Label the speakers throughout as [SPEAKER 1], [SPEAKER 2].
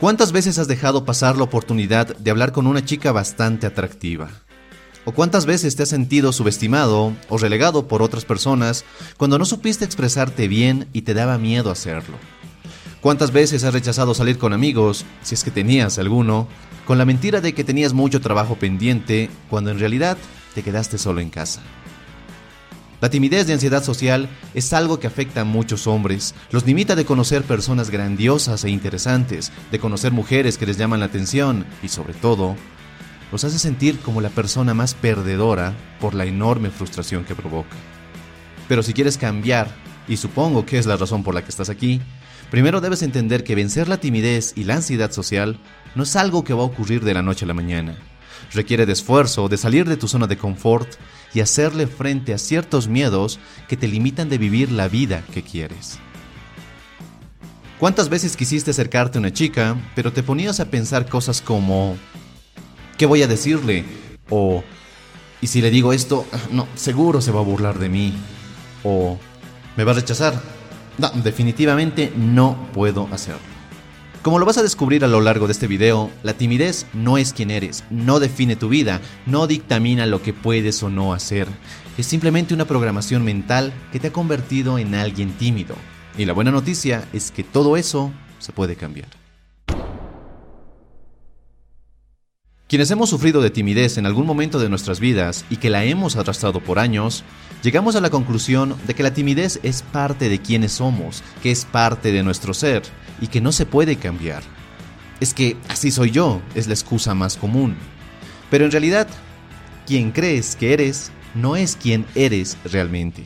[SPEAKER 1] ¿Cuántas veces has dejado pasar la oportunidad de hablar con una chica bastante atractiva? ¿O cuántas veces te has sentido subestimado o relegado por otras personas cuando no supiste expresarte bien y te daba miedo hacerlo? ¿Cuántas veces has rechazado salir con amigos, si es que tenías alguno, con la mentira de que tenías mucho trabajo pendiente cuando en realidad te quedaste solo en casa? La timidez de ansiedad social es algo que afecta a muchos hombres, los limita de conocer personas grandiosas e interesantes, de conocer mujeres que les llaman la atención y sobre todo, los hace sentir como la persona más perdedora por la enorme frustración que provoca. Pero si quieres cambiar, y supongo que es la razón por la que estás aquí, primero debes entender que vencer la timidez y la ansiedad social no es algo que va a ocurrir de la noche a la mañana. Requiere de esfuerzo, de salir de tu zona de confort y hacerle frente a ciertos miedos que te limitan de vivir la vida que quieres. ¿Cuántas veces quisiste acercarte a una chica, pero te ponías a pensar cosas como ¿qué voy a decirle? o ¿y si le digo esto? No, seguro se va a burlar de mí. o ¿me va a rechazar? No, definitivamente no puedo hacerlo. Como lo vas a descubrir a lo largo de este video, la timidez no es quien eres, no define tu vida, no dictamina lo que puedes o no hacer. Es simplemente una programación mental que te ha convertido en alguien tímido. Y la buena noticia es que todo eso se puede cambiar. Quienes hemos sufrido de timidez en algún momento de nuestras vidas y que la hemos arrastrado por años, llegamos a la conclusión de que la timidez es parte de quienes somos, que es parte de nuestro ser y que no se puede cambiar. Es que así soy yo, es la excusa más común. Pero en realidad, quien crees que eres no es quien eres realmente.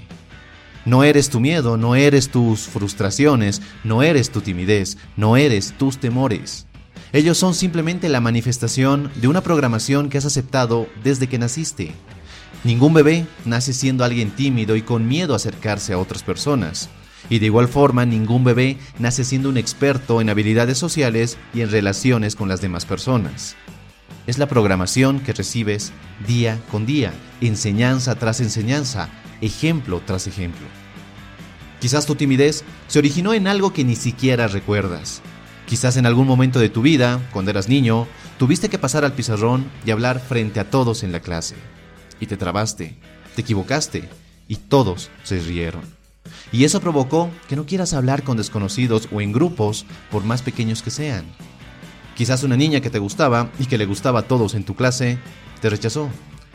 [SPEAKER 1] No eres tu miedo, no eres tus frustraciones, no eres tu timidez, no eres tus temores. Ellos son simplemente la manifestación de una programación que has aceptado desde que naciste. Ningún bebé nace siendo alguien tímido y con miedo a acercarse a otras personas. Y de igual forma, ningún bebé nace siendo un experto en habilidades sociales y en relaciones con las demás personas. Es la programación que recibes día con día, enseñanza tras enseñanza, ejemplo tras ejemplo. Quizás tu timidez se originó en algo que ni siquiera recuerdas. Quizás en algún momento de tu vida, cuando eras niño, tuviste que pasar al pizarrón y hablar frente a todos en la clase. Te trabaste, te equivocaste y todos se rieron. Y eso provocó que no quieras hablar con desconocidos o en grupos por más pequeños que sean. Quizás una niña que te gustaba y que le gustaba a todos en tu clase te rechazó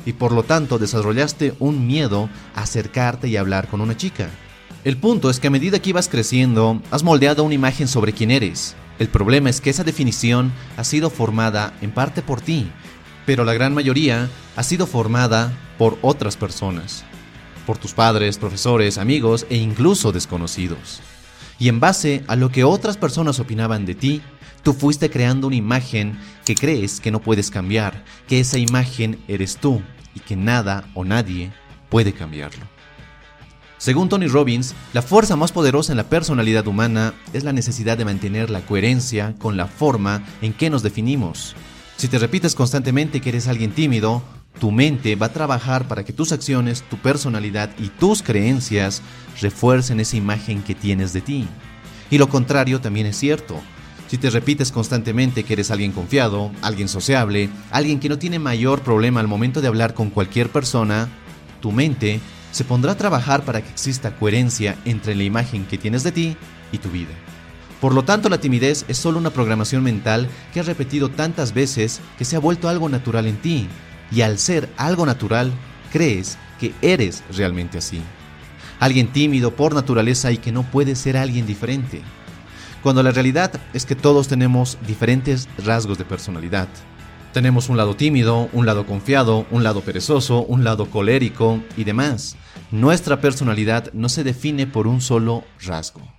[SPEAKER 1] y por lo tanto desarrollaste un miedo a acercarte y hablar con una chica. El punto es que a medida que ibas creciendo, has moldeado una imagen sobre quién eres el problema es que esa definición ha sido formada en parte por ti, pero la gran mayoría ha sido formada por otras personas, por tus padres, profesores, amigos e incluso desconocidos. Y en base a lo que otras personas opinaban de ti, tú fuiste creando una imagen que crees que no puedes cambiar, que esa imagen eres tú y que nada o nadie puede cambiarlo. Según Tony Robbins, la fuerza más poderosa en la personalidad humana es la necesidad de mantener la coherencia con la forma en que nos definimos. Si te repites constantemente que eres alguien tímido, tu mente va a trabajar para que tus acciones, tu personalidad y tus creencias refuercen esa imagen que tienes de ti. Y lo contrario también es cierto. Si te repites constantemente que eres alguien confiado, alguien sociable, alguien que no tiene mayor problema al momento de hablar con cualquier persona, tu mente se pondrá a trabajar para que exista coherencia entre la imagen que tienes de ti y tu vida. Por lo tanto, la timidez es solo una programación mental que has repetido tantas veces que se ha vuelto algo natural en ti. Y al ser algo natural, crees que eres realmente así. Alguien tímido por naturaleza y que no puede ser alguien diferente. Cuando la realidad es que todos tenemos diferentes rasgos de personalidad. Tenemos un lado tímido, un lado confiado, un lado perezoso, un lado colérico y demás. Nuestra personalidad no se define por un solo rasgo.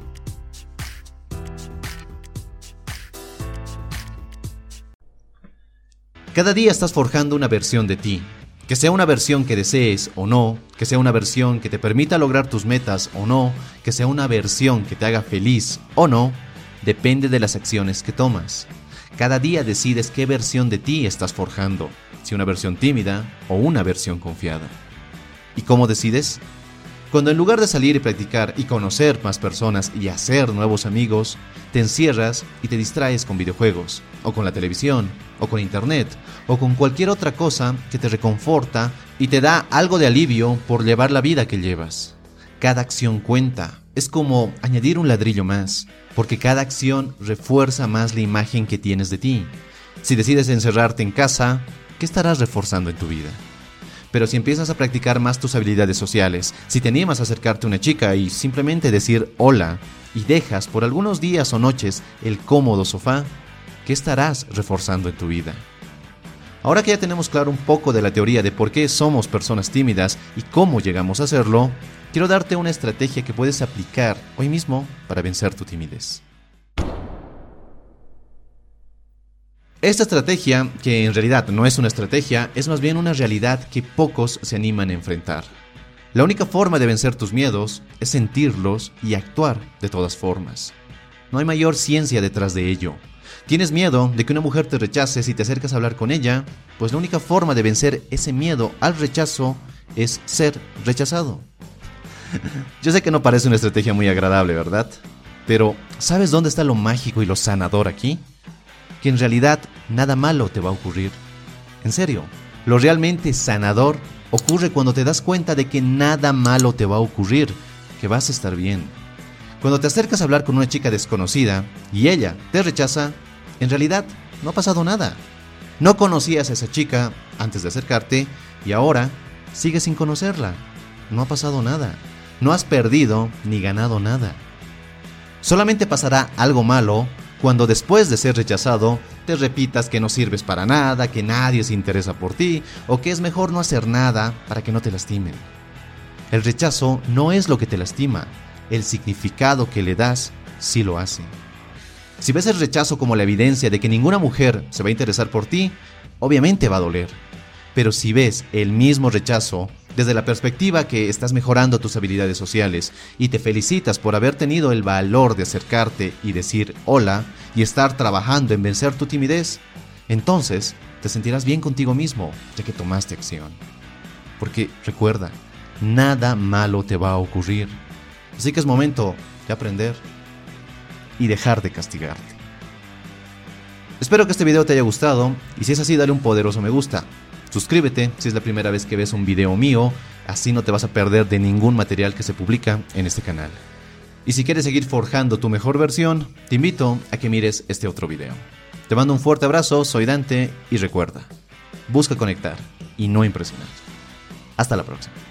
[SPEAKER 1] Cada día estás forjando una versión de ti, que sea una versión que desees o no, que sea una versión que te permita lograr tus metas o no, que sea una versión que te haga feliz o no, depende de las acciones que tomas. Cada día decides qué versión de ti estás forjando, si una versión tímida o una versión confiada. ¿Y cómo decides? Cuando en lugar de salir y practicar y conocer más personas y hacer nuevos amigos, te encierras y te distraes con videojuegos, o con la televisión, o con internet, o con cualquier otra cosa que te reconforta y te da algo de alivio por llevar la vida que llevas. Cada acción cuenta, es como añadir un ladrillo más, porque cada acción refuerza más la imagen que tienes de ti. Si decides encerrarte en casa, ¿qué estarás reforzando en tu vida? Pero si empiezas a practicar más tus habilidades sociales, si te animas a acercarte a una chica y simplemente decir hola, y dejas por algunos días o noches el cómodo sofá, ¿qué estarás reforzando en tu vida? Ahora que ya tenemos claro un poco de la teoría de por qué somos personas tímidas y cómo llegamos a hacerlo, quiero darte una estrategia que puedes aplicar hoy mismo para vencer tu timidez. Esta estrategia, que en realidad no es una estrategia, es más bien una realidad que pocos se animan a enfrentar. La única forma de vencer tus miedos es sentirlos y actuar de todas formas. No hay mayor ciencia detrás de ello. ¿Tienes miedo de que una mujer te rechace si te acercas a hablar con ella? Pues la única forma de vencer ese miedo al rechazo es ser rechazado. Yo sé que no parece una estrategia muy agradable, ¿verdad? Pero, ¿sabes dónde está lo mágico y lo sanador aquí? Que en realidad nada malo te va a ocurrir. En serio, lo realmente sanador ocurre cuando te das cuenta de que nada malo te va a ocurrir, que vas a estar bien. Cuando te acercas a hablar con una chica desconocida y ella te rechaza, en realidad no ha pasado nada. No conocías a esa chica antes de acercarte y ahora sigues sin conocerla. No ha pasado nada. No has perdido ni ganado nada. Solamente pasará algo malo cuando después de ser rechazado te repitas que no sirves para nada, que nadie se interesa por ti o que es mejor no hacer nada para que no te lastimen. El rechazo no es lo que te lastima, el significado que le das sí lo hace. Si ves el rechazo como la evidencia de que ninguna mujer se va a interesar por ti, obviamente va a doler. Pero si ves el mismo rechazo desde la perspectiva que estás mejorando tus habilidades sociales y te felicitas por haber tenido el valor de acercarte y decir hola y estar trabajando en vencer tu timidez, entonces te sentirás bien contigo mismo ya que tomaste acción. Porque recuerda, nada malo te va a ocurrir. Así que es momento de aprender y dejar de castigarte. Espero que este video te haya gustado y si es así dale un poderoso me gusta Suscríbete si es la primera vez que ves un video mío, así no te vas a perder de ningún material que se publica en este canal. Y si quieres seguir forjando tu mejor versión, te invito a que mires este otro video. Te mando un fuerte abrazo, soy Dante y recuerda, busca conectar y no impresionar. Hasta la próxima.